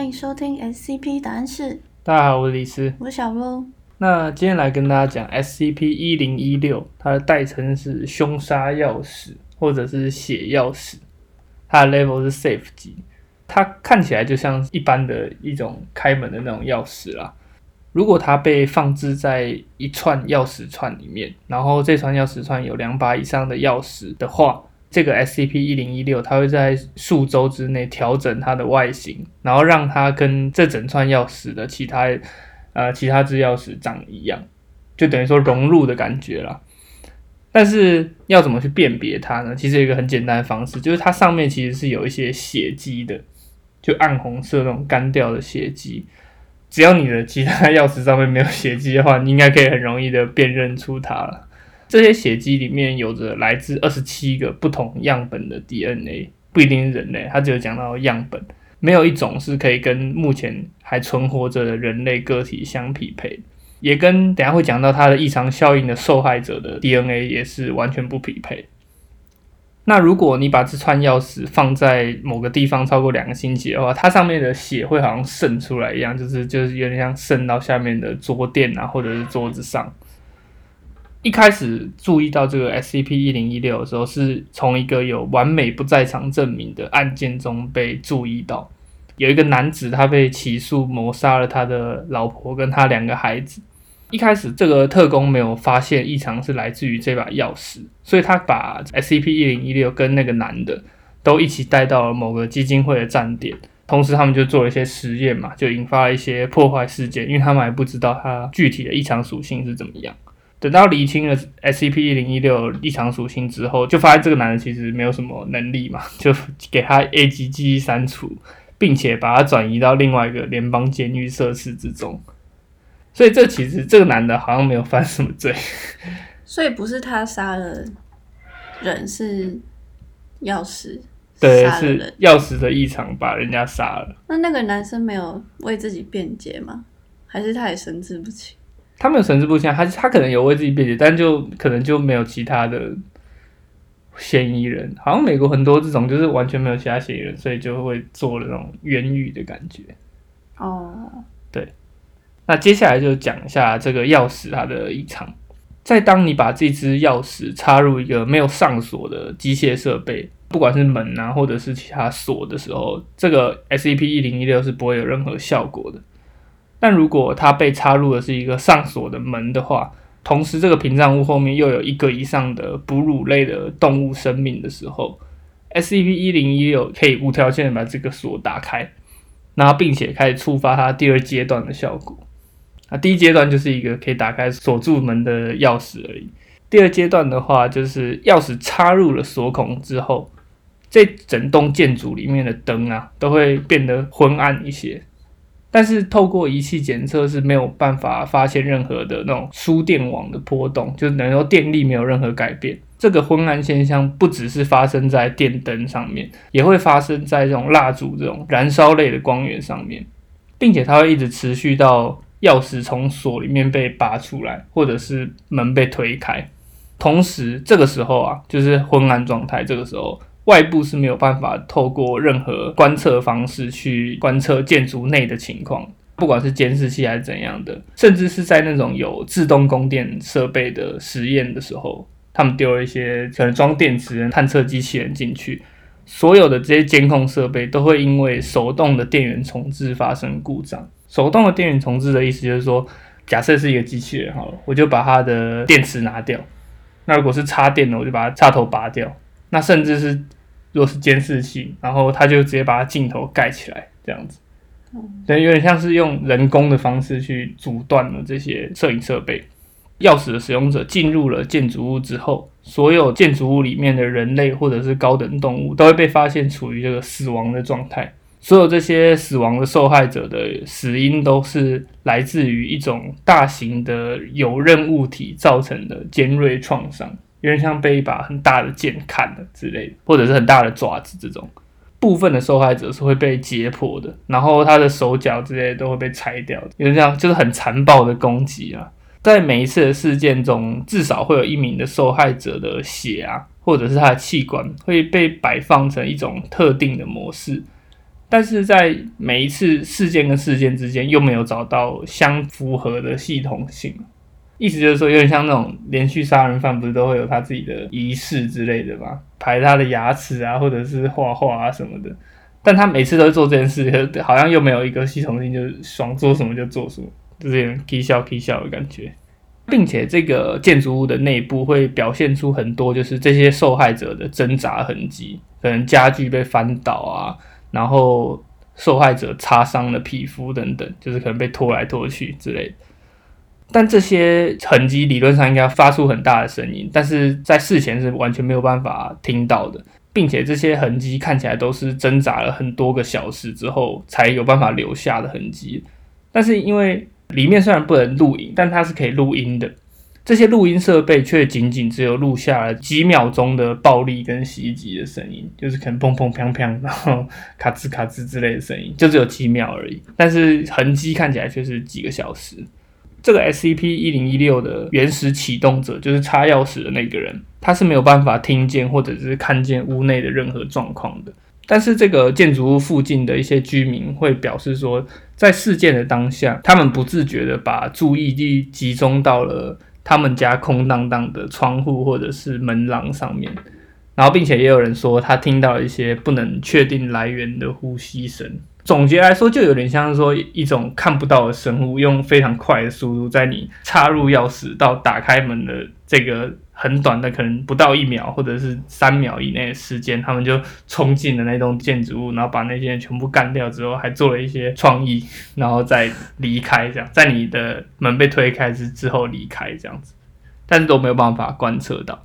欢迎收听 SCP 答案室，大家好，我是李斯。我是小鹿。那今天来跟大家讲 SCP 一零一六，它的代称是凶杀钥匙或者是血钥匙，它的 level 是 Safe 级，它看起来就像一般的一种开门的那种钥匙啦。如果它被放置在一串钥匙串里面，然后这串钥匙串有两把以上的钥匙的话，这个 SCP 一零一六它会在数周之内调整它的外形，然后让它跟这整串钥匙的其他呃其他支钥匙长一样，就等于说融入的感觉啦。但是要怎么去辨别它呢？其实有一个很简单的方式，就是它上面其实是有一些血迹的，就暗红色那种干掉的血迹。只要你的其他钥匙上面没有血迹的话，你应该可以很容易的辨认出它了。这些血迹里面有着来自二十七个不同样本的 DNA，不一定是人类，它只有讲到样本，没有一种是可以跟目前还存活着的人类个体相匹配，也跟等下会讲到它的异常效应的受害者的 DNA 也是完全不匹配。那如果你把这串钥匙放在某个地方超过两个星期的话，它上面的血会好像渗出来一样，就是就是有点像渗到下面的桌垫啊，或者是桌子上。一开始注意到这个 SCP 一零一六的时候，是从一个有完美不在场证明的案件中被注意到，有一个男子他被起诉谋杀了他的老婆跟他两个孩子。一开始，这个特工没有发现异常是来自于这把钥匙，所以他把 SCP 一零一六跟那个男的都一起带到了某个基金会的站点，同时他们就做了一些实验嘛，就引发了一些破坏事件，因为他们还不知道它具体的异常属性是怎么样。等到厘清了 SCP 一零一六异常属性之后，就发现这个男的其实没有什么能力嘛，就给他 A 级记忆删除，并且把他转移到另外一个联邦监狱设施之中。所以这其实这个男的好像没有犯什么罪，所以不是他杀了人，是钥匙对，是。钥匙的异常把人家杀了。那那个男生没有为自己辩解吗？还是他也神志不清？他没有神志不清，他他可能有为自己辩解，但就可能就没有其他的嫌疑人。好像美国很多这种就是完全没有其他嫌疑人，所以就会做了那种冤狱的感觉。哦，对那接下来就讲一下这个钥匙它的异常。在当你把这只钥匙插入一个没有上锁的机械设备，不管是门啊或者是其他锁的时候，这个 SCP 一零一六是不会有任何效果的。但如果它被插入的是一个上锁的门的话，同时这个屏障物后面又有一个以上的哺乳类的动物生命的时候，SCP 一零一六可以无条件的把这个锁打开，然后并且开始触发它第二阶段的效果。啊，第一阶段就是一个可以打开锁住门的钥匙而已。第二阶段的话，就是钥匙插入了锁孔之后，这整栋建筑里面的灯啊，都会变得昏暗一些。但是透过仪器检测是没有办法发现任何的那种输电网的波动，就是等于说电力没有任何改变。这个昏暗现象不只是发生在电灯上面，也会发生在这种蜡烛这种燃烧类的光源上面，并且它会一直持续到钥匙从锁里面被拔出来，或者是门被推开。同时，这个时候啊，就是昏暗状态。这个时候，外部是没有办法透过任何观测方式去观测建筑内的情况，不管是监视器还是怎样的，甚至是在那种有自动供电设备的实验的时候，他们丢了一些可能装电池的探测机器人进去，所有的这些监控设备都会因为手动的电源重置发生故障。手动的电源重置的意思就是说，假设是一个机器人好了，我就把它的电池拿掉。那如果是插电的，我就把它插头拔掉。那甚至是如果是监视器，然后他就直接把它镜头盖起来，这样子。所以，有点像是用人工的方式去阻断了这些摄影设备。钥匙的使用者进入了建筑物之后，所有建筑物里面的人类或者是高等动物都会被发现处于这个死亡的状态。所有这些死亡的受害者的死因都是来自于一种大型的有刃物体造成的尖锐创伤，有点像被一把很大的剑砍了之类的，或者是很大的爪子这种。部分的受害者是会被解剖的，然后他的手脚之类都会被拆掉，有点像就是很残暴的攻击啊。在每一次的事件中，至少会有一名的受害者的血啊，或者是他的器官会被摆放成一种特定的模式。但是在每一次事件跟事件之间又没有找到相符合的系统性。意思就是说，有点像那种连续杀人犯，不是都会有他自己的仪式之类的吗？排他的牙齿啊，或者是画画啊什么的。但他每次都做这件事，好像又没有一个系统性，就是爽做什么就做什么，就是有点啼笑啼笑的感觉。并且这个建筑物的内部会表现出很多，就是这些受害者的挣扎痕迹，可能家具被翻倒啊，然后受害者擦伤的皮肤等等，就是可能被拖来拖去之类的。但这些痕迹理论上应该发出很大的声音，但是在事前是完全没有办法听到的，并且这些痕迹看起来都是挣扎了很多个小时之后才有办法留下的痕迹。但是因为里面虽然不能录影，但它是可以录音的，这些录音设备却仅仅只有录下了几秒钟的暴力跟袭击的声音，就是可能砰砰砰砰，然后咔吱咔吱之类的声音，就只有几秒而已。但是痕迹看起来却是几个小时。这个 SCP 一零一六的原始启动者，就是插钥匙的那个人，他是没有办法听见或者是看见屋内的任何状况的。但是这个建筑物附近的一些居民会表示说，在事件的当下，他们不自觉的把注意力集中到了他们家空荡荡的窗户或者是门廊上面，然后并且也有人说他听到一些不能确定来源的呼吸声。总结来说，就有点像是说一种看不到的生物，用非常快的速度，在你插入钥匙到打开门的这个很短的，可能不到一秒或者是三秒以内的时间，他们就冲进了那栋建筑物，然后把那些人全部干掉之后，还做了一些创意，然后再离开，这样在你的门被推开之之后离开这样子，但是都没有办法观测到，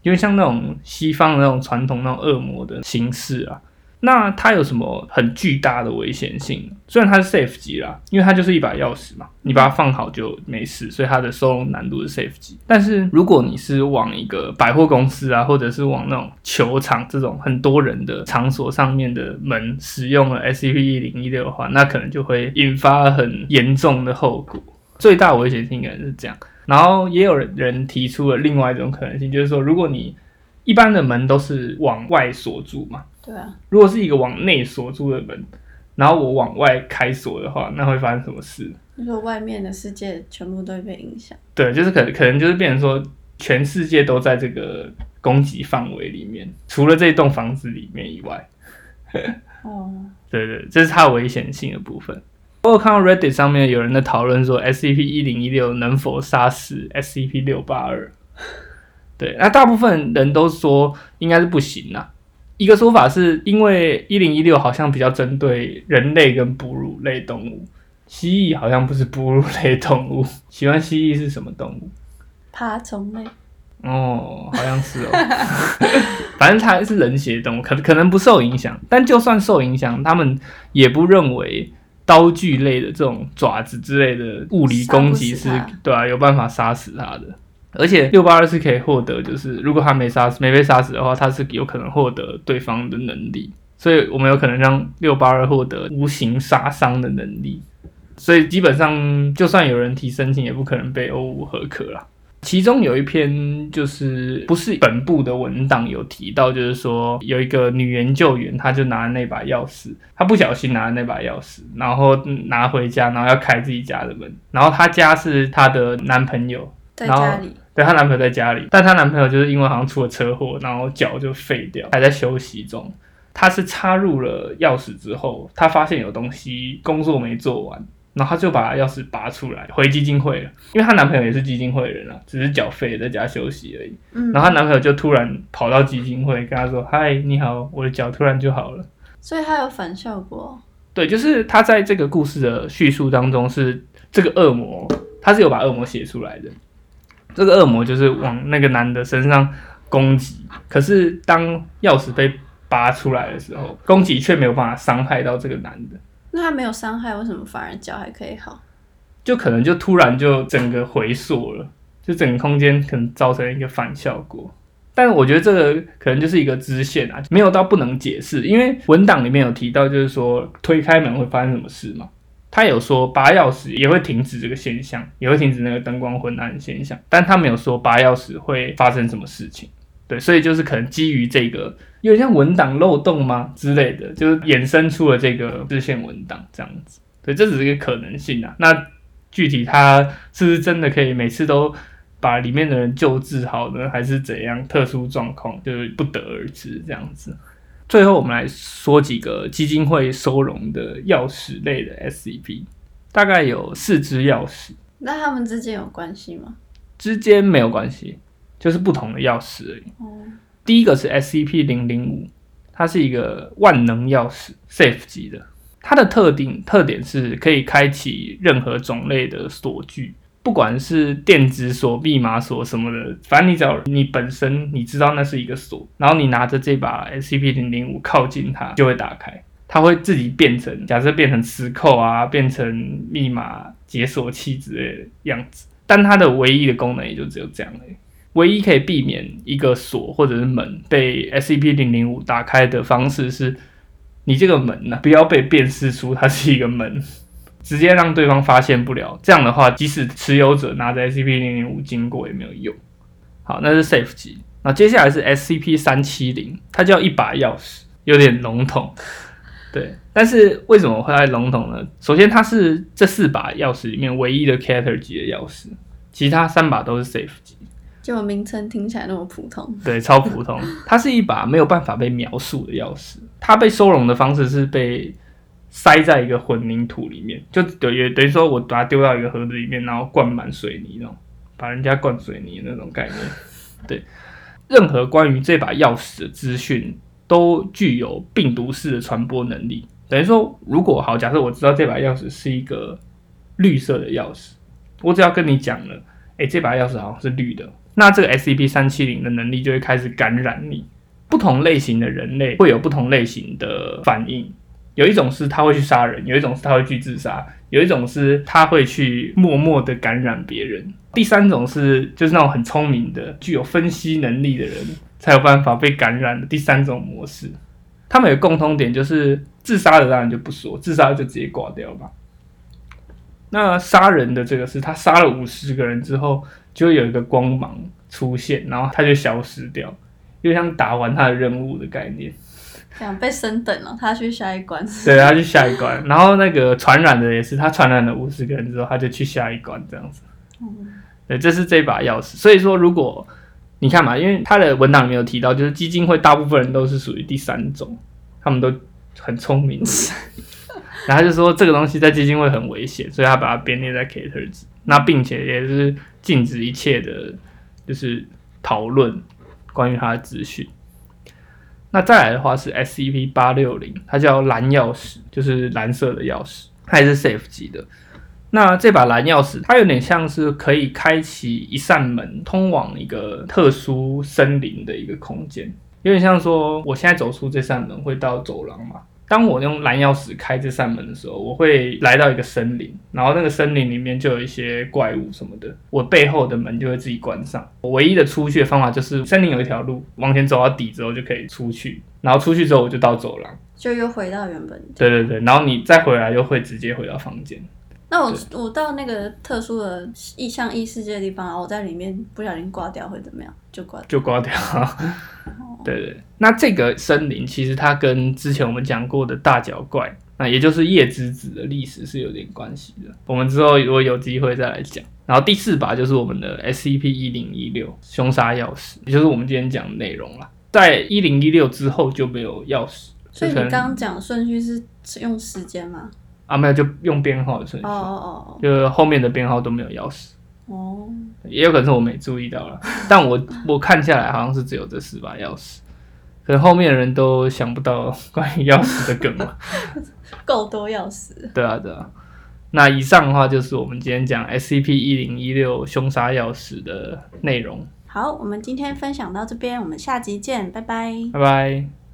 因为像那种西方的那种传统那种恶魔的形式啊。那它有什么很巨大的危险性？虽然它是 safe 级啦，因为它就是一把钥匙嘛，你把它放好就没事，所以它的收容难度是 safe 级。但是如果你是往一个百货公司啊，或者是往那种球场这种很多人的场所上面的门使用了 SCP 一零一六的话，那可能就会引发很严重的后果。最大危险性可能是这样。然后也有人提出了另外一种可能性，就是说，如果你一般的门都是往外锁住嘛。对啊，如果是一个往内锁住的门，然后我往外开锁的话，那会发生什么事？就说外面的世界全部都会被影响。对，就是可可能就是变成说，全世界都在这个攻击范围里面，除了这栋房子里面以外。哦，对对，这是它危险性的部分。我有看到 Reddit 上面有人在讨论说，SCP 一零一六能否杀死 SCP 六八二？对，那大部分人都说应该是不行啊。一个说法是因为一零一六好像比较针对人类跟哺乳类动物，蜥蜴好像不是哺乳类动物。喜欢蜥蜴是什么动物？爬虫类。哦，好像是哦。反正它是人血动物，可可能不受影响。但就算受影响，他们也不认为刀具类的这种爪子之类的物理攻击是对啊，有办法杀死它的。而且六八二是可以获得，就是如果他没杀死、没被杀死的话，他是有可能获得对方的能力，所以我们有可能让六八二获得无形杀伤的能力。所以基本上，就算有人提申请，也不可能被欧五合可啦。其中有一篇就是不是本部的文档有提到，就是说有一个女研究员，她就拿那把钥匙，她不小心拿了那把钥匙，然后拿回家，然后要开自己家的门，然后她家是她的男朋友在家里。对她男朋友在家里，但她男朋友就是因为好像出了车祸，然后脚就废掉，还在休息中。她是插入了钥匙之后，她发现有东西工作没做完，然后她就把钥匙拔出来回基金会了，因为她男朋友也是基金会人啊，只是脚废在家休息而已。嗯，然后她男朋友就突然跑到基金会跟她说：“嗨，你好，我的脚突然就好了。”所以她有反效果。对，就是她在这个故事的叙述当中是这个恶魔，他是有把恶魔写出来的。这个恶魔就是往那个男的身上攻击，可是当钥匙被拔出来的时候，攻击却没有办法伤害到这个男的。那他没有伤害，为什么反而脚还可以好？就可能就突然就整个回缩了，就整个空间可能造成一个反效果。但是我觉得这个可能就是一个支线啊，没有到不能解释，因为文档里面有提到，就是说推开门会发生什么事嘛。他有说拔钥匙也会停止这个现象，也会停止那个灯光昏暗现象，但他没有说拔钥匙会发生什么事情。对，所以就是可能基于这个有点像文档漏洞吗之类的，就是衍生出了这个日线文档这样子。对，这只是一个可能性啊。那具体它是不是真的可以每次都把里面的人救治好呢？还是怎样特殊状况，就是不得而知这样子。最后我们来说几个基金会收容的钥匙类的 SCP，大概有四只钥匙，那他们之间有关系吗？之间没有关系，就是不同的钥匙而已。哦，第一个是 SCP 零零五，它是一个万能钥匙，Safe 级的。它的特定特点是可以开启任何种类的锁具，不管是电子锁、密码锁什么的，反正你只要你本身你知道那是一个锁，然后你拿着这把 SCP 零零五靠近它，就会打开。它会自己变成，假设变成磁扣啊，变成密码解锁器之类的样子。但它的唯一的功能也就只有这样了。唯一可以避免一个锁或者是门被 SCP 零零五打开的方式是，你这个门呢不要被辨识出它是一个门，直接让对方发现不了。这样的话，即使持有者拿着 SCP 零零五经过也没有用。好，那是 Safe 级。那接下来是 SCP 三七零，它叫一把钥匙，有点笼统。对，但是为什么会在笼统呢？首先，它是这四把钥匙里面唯一的 Cater 级的钥匙，其他三把都是 Safe 级。就名称听起来那么普通。对，超普通。它是一把没有办法被描述的钥匙。它被收容的方式是被塞在一个混凝土里面，就等于等于说我把它丢到一个盒子里面，然后灌满水泥那种，把人家灌水泥那种概念。对，任何关于这把钥匙的资讯都具有病毒式的传播能力。等于说，如果好，假设我知道这把钥匙是一个绿色的钥匙，我只要跟你讲了，诶，这把钥匙好像是绿的。那这个 SCP 三七零的能力就会开始感染你。不同类型的人类会有不同类型的反应，有一种是他会去杀人，有一种是他会去自杀，有一种是他会去默默的感染别人，第三种是就是那种很聪明的、具有分析能力的人才有办法被感染的第三种模式。他们有共通点，就是自杀的当然就不说，自杀就直接挂掉吧。那杀人的这个是他杀了五十个人之后，就会有一个光芒出现，然后他就消失掉，就像打完他的任务的概念。这样被升等了，他去下一关。对，他去下一关。然后那个传染的也是，他传染了五十个人之后，他就去下一关这样子。嗯，对，这是这把钥匙。所以说，如果你看嘛，因为他的文档里面有提到，就是基金会大部分人都是属于第三种，他们都很聪明。然后就说这个东西在基金会很危险，所以他把它编列在 caters，。那并且也是禁止一切的，就是讨论关于他的资讯。那再来的话是 SCP 八六零，它叫蓝钥匙，就是蓝色的钥匙，它也是 Safe 级的。那这把蓝钥匙，它有点像是可以开启一扇门，通往一个特殊森林的一个空间，有点像说我现在走出这扇门会到走廊嘛。当我用蓝钥匙开这扇门的时候，我会来到一个森林，然后那个森林里面就有一些怪物什么的，我背后的门就会自己关上。我唯一的出去的方法就是森林有一条路，往前走到底之后就可以出去，然后出去之后我就到走廊，就又回到原本。对对对，然后你再回来又会直接回到房间。那我我到那个特殊的异像异世界的地方，我在里面不小心挂掉会怎么样？就挂就挂掉。对对，那这个森林其实它跟之前我们讲过的大脚怪，那也就是叶之子的历史是有点关系的。我们之后如果有机会再来讲。然后第四把就是我们的 SCP 一零一六凶杀钥匙，也就是我们今天讲的内容了。在一零一六之后就没有钥匙。所以你刚刚讲顺序是用时间吗？啊，没有，就用编号的顺序。哦哦哦，就后面的编号都没有钥匙。哦，也有可能是我没注意到了，但我我看下来好像是只有这四把钥匙，可能后面的人都想不到 关于钥匙的梗嘛。够多钥匙。对啊，对啊。那以上的话就是我们今天讲 SCP 一零一六凶杀钥匙的内容。好，我们今天分享到这边，我们下集见，拜拜。拜拜。